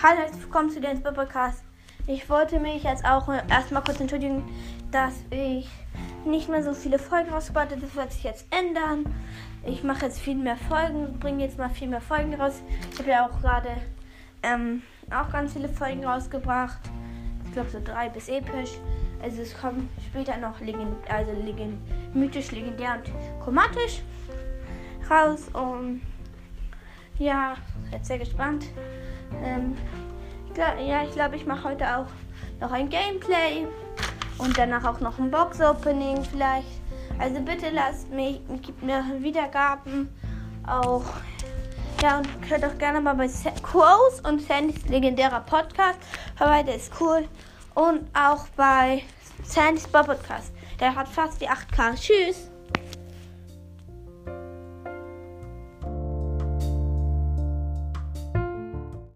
Hallo, herzlich willkommen zu Dance Podcast. Ich wollte mich jetzt auch erstmal kurz entschuldigen, dass ich nicht mehr so viele Folgen rausgebracht habe. Das wird sich jetzt ändern. Ich mache jetzt viel mehr Folgen, bringe jetzt mal viel mehr Folgen raus. Ich habe ja auch gerade ähm, auch ganz viele Folgen rausgebracht. Ich glaube so drei bis episch. Also es kommt später noch legend, also legend, mythisch, legendär und chromatisch raus. Und ja, jetzt sehr gespannt. Ähm, glaub, ja, ich glaube, ich mache heute auch noch ein Gameplay und danach auch noch ein Box-Opening vielleicht. Also bitte lasst mich, gibt mir Wiedergaben auch. Ja, und hört auch gerne mal bei Quos und Sandys legendärer Podcast vorbei, der ist cool. Und auch bei Sandys Bob Podcast. Der hat fast die 8K. Tschüss.